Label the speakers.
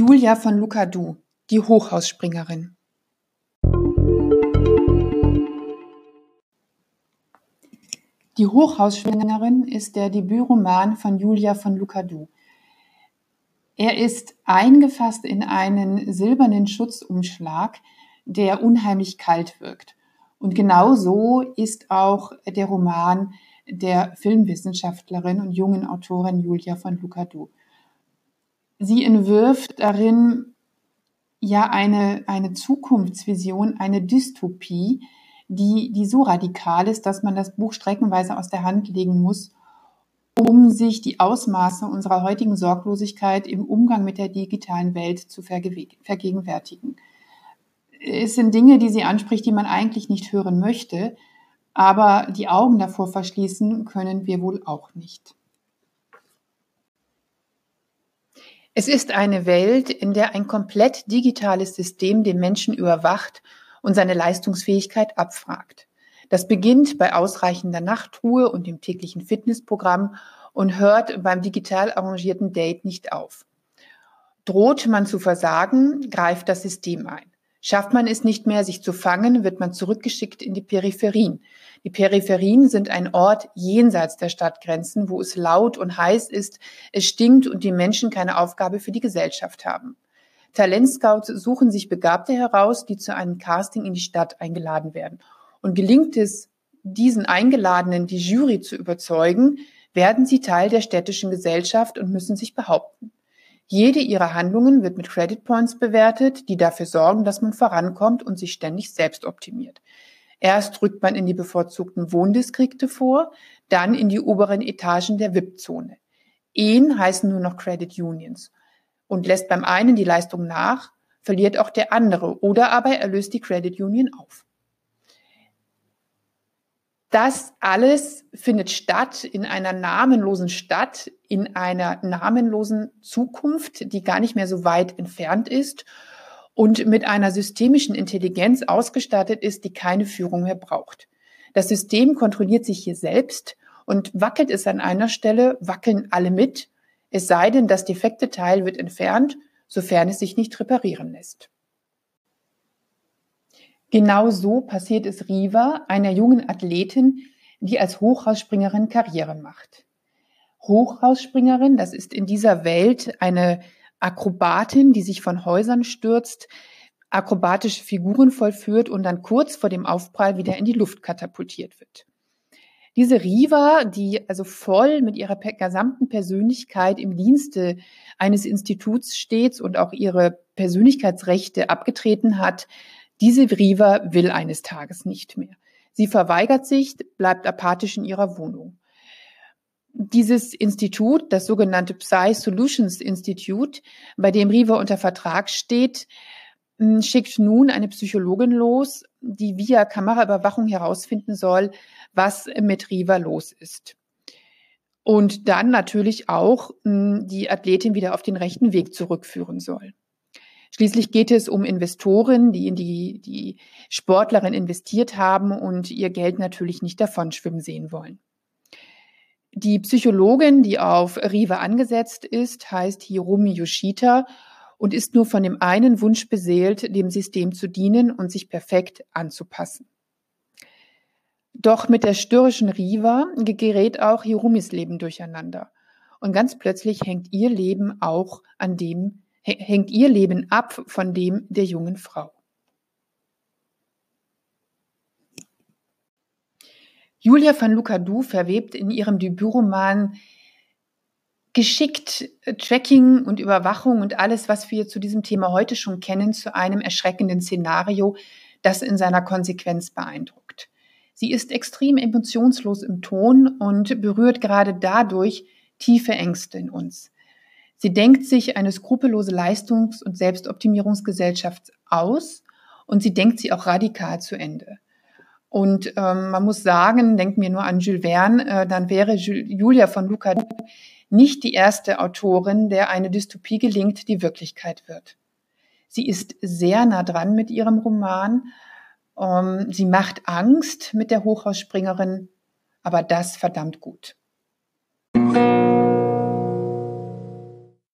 Speaker 1: Julia von Lucadou, die Hochhausspringerin. Die Hochhausspringerin ist der Debütroman von Julia von Lucadou. Er ist eingefasst in einen silbernen Schutzumschlag, der unheimlich kalt wirkt. Und genau so ist auch der Roman der Filmwissenschaftlerin und jungen Autorin Julia von Lucadou. Sie entwirft darin ja eine, eine Zukunftsvision, eine Dystopie, die, die so radikal ist, dass man das Buch streckenweise aus der Hand legen muss, um sich die Ausmaße unserer heutigen Sorglosigkeit im Umgang mit der digitalen Welt zu vergegenwärtigen. Es sind Dinge, die sie anspricht, die man eigentlich nicht hören möchte, aber die Augen davor verschließen können wir wohl auch nicht. Es ist eine Welt, in der ein komplett digitales System den Menschen überwacht und seine Leistungsfähigkeit abfragt. Das beginnt bei ausreichender Nachtruhe und dem täglichen Fitnessprogramm und hört beim digital arrangierten Date nicht auf. Droht man zu versagen, greift das System ein. Schafft man es nicht mehr, sich zu fangen, wird man zurückgeschickt in die Peripherien. Die Peripherien sind ein Ort jenseits der Stadtgrenzen, wo es laut und heiß ist, es stinkt und die Menschen keine Aufgabe für die Gesellschaft haben. Talentscouts suchen sich Begabte heraus, die zu einem Casting in die Stadt eingeladen werden. Und gelingt es, diesen Eingeladenen die Jury zu überzeugen, werden sie Teil der städtischen Gesellschaft und müssen sich behaupten. Jede ihrer Handlungen wird mit Credit Points bewertet, die dafür sorgen, dass man vorankommt und sich ständig selbst optimiert. Erst rückt man in die bevorzugten Wohndistrikte vor, dann in die oberen Etagen der VIP-Zone. Ehen heißen nur noch Credit Unions. Und lässt beim einen die Leistung nach, verliert auch der andere oder aber er löst die Credit Union auf. Das alles findet statt in einer namenlosen Stadt, in einer namenlosen Zukunft, die gar nicht mehr so weit entfernt ist und mit einer systemischen Intelligenz ausgestattet ist, die keine Führung mehr braucht. Das System kontrolliert sich hier selbst und wackelt es an einer Stelle, wackeln alle mit, es sei denn, das defekte Teil wird entfernt, sofern es sich nicht reparieren lässt. Genau so passiert es Riva, einer jungen Athletin, die als Hochhausspringerin Karriere macht. Hochhausspringerin, das ist in dieser Welt eine Akrobatin, die sich von Häusern stürzt, akrobatische Figuren vollführt und dann kurz vor dem Aufprall wieder in die Luft katapultiert wird. Diese Riva, die also voll mit ihrer gesamten Persönlichkeit im Dienste eines Instituts steht und auch ihre Persönlichkeitsrechte abgetreten hat, diese Riva will eines Tages nicht mehr. Sie verweigert sich, bleibt apathisch in ihrer Wohnung. Dieses Institut, das sogenannte Psy Solutions Institute, bei dem Riva unter Vertrag steht, hm, schickt nun eine Psychologin los, die via Kameraüberwachung herausfinden soll, was mit Riva los ist. Und dann natürlich auch hm, die Athletin wieder auf den rechten Weg zurückführen soll. Schließlich geht es um Investoren, die in die, die Sportlerin investiert haben und ihr Geld natürlich nicht davon schwimmen sehen wollen. Die Psychologin, die auf Riva angesetzt ist, heißt Hirumi Yoshita und ist nur von dem einen Wunsch beseelt, dem System zu dienen und sich perfekt anzupassen. Doch mit der störrischen Riva gerät auch Hirumis Leben durcheinander. Und ganz plötzlich hängt ihr Leben auch an dem hängt ihr Leben ab von dem der jungen Frau. Julia van Lucadou verwebt in ihrem Debütroman geschickt Tracking und Überwachung und alles, was wir zu diesem Thema heute schon kennen, zu einem erschreckenden Szenario, das in seiner Konsequenz beeindruckt. Sie ist extrem emotionslos im Ton und berührt gerade dadurch tiefe Ängste in uns. Sie denkt sich eine skrupellose Leistungs- und Selbstoptimierungsgesellschaft aus und sie denkt sie auch radikal zu Ende. Und ähm, man muss sagen, denkt mir nur an Jules Verne, äh, dann wäre Julia von Luca nicht die erste Autorin, der eine Dystopie gelingt, die Wirklichkeit wird. Sie ist sehr nah dran mit ihrem Roman. Ähm, sie macht Angst mit der Hochhausspringerin, aber das verdammt gut.